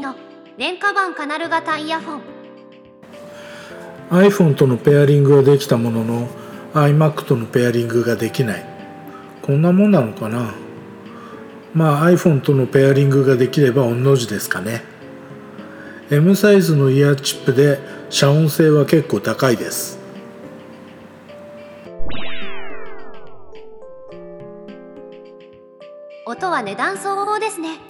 の廉価版カナル型イヤホン。iPhone とのペアリングはできたものの iMac とのペアリングができない。こんなもんなのかな？まあ iPhone とのペアリングができれば御の字ですかね。M サイズのイヤーチップで遮音性は結構高いです。音は値段相応ですね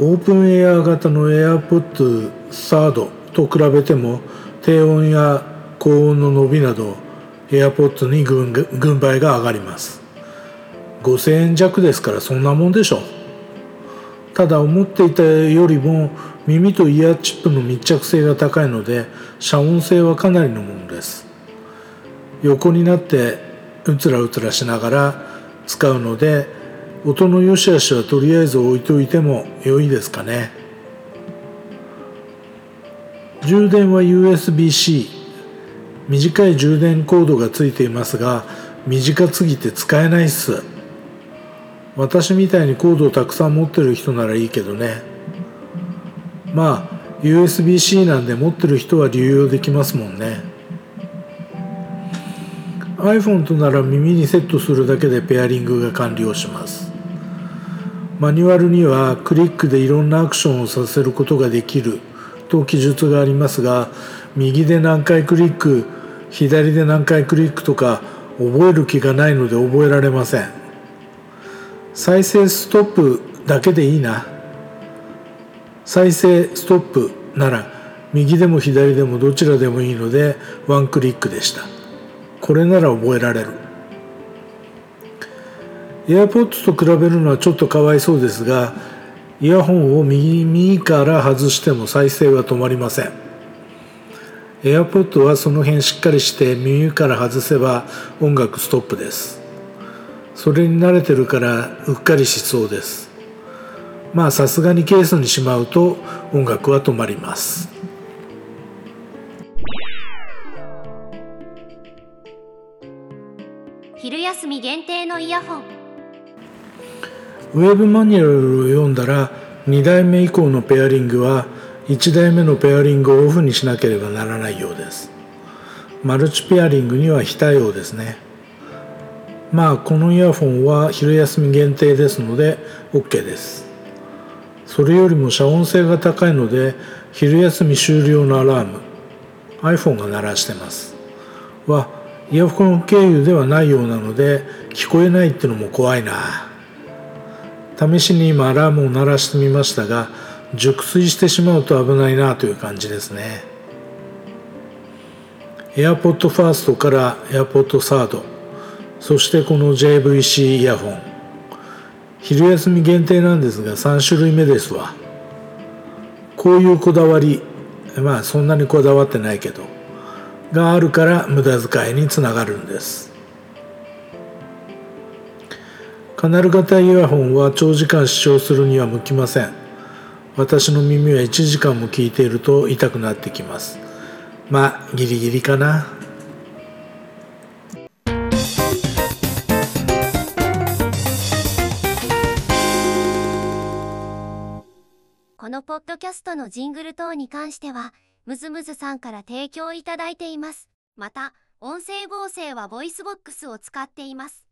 オープンエア型の AirPods サードと比べても低音や高音の伸びなど AirPods に軍軍配が上がります。5000円弱ですからそんなもんでしょう。ただ思っていたよりも耳とイヤーチップの密着性が高いので遮音性はかなりのものです。横になってうつらうつらしながら使うので音の良し悪しはとりあえず置いといても良いですかね。充電は USB-C 短い充電コードがついていますが短すぎて使えないっす。私みたいにコードをたくさん持ってる人ならいいけどね。まあ USB-C なんで持ってる人は流用できますもんね。iPhone となら耳にセットするだけでペアリングが完了します。マニュアルにはクリックでいろんなアクションをさせることができると記述がありますが右で何回クリック左で何回クリックとか覚える気がないので覚えられません。再生ストップだけでいいな。再生ストップなら右でも左でもどちらでもいいのでワンクリックでした。これなら覚えられる。AirPods と比べるのはちょっとかわいそうですがイヤホンを右から外しても再生は止まりません。AirPod はその辺しっかりして耳から外せば音楽ストップです。それに慣れてるからうっかりしそうです。まあさすがにケースにしまうと音楽は止まります。昼休み限定のイヤホン。ウェブマニュアルを読んだら2代目以降のペアリングは1代目のペアリングをオフにしなければならないようです。マルチペアリングには非対応ですねまあこのイヤホンは昼休み限定ですので OK です。それよりも遮音性が高いので昼休み終了のアラーム iPhone が鳴らしてます。はイヤホン経由ではないようなので聞こえないってのも怖いな。試しに今アラームを鳴らしてみましたが熟睡してしまうと危ないなという感じですね。AirPod First から AirPod Third そしてこの JVC イヤホン。昼休み限定なんですが3種類目ですわ。こういうこだわりまあそんなにこだわってないけどがあるから無駄遣いにつながるんです。カナル型イヤホンは長時間視聴するには向きません私の耳は1時間も聞いていると痛くなってきますまあギリギリかなこのポッドキャストのジングル等に関してはムズムズさんから提供いただいていますまた音声合成は VOICEVOX を使っています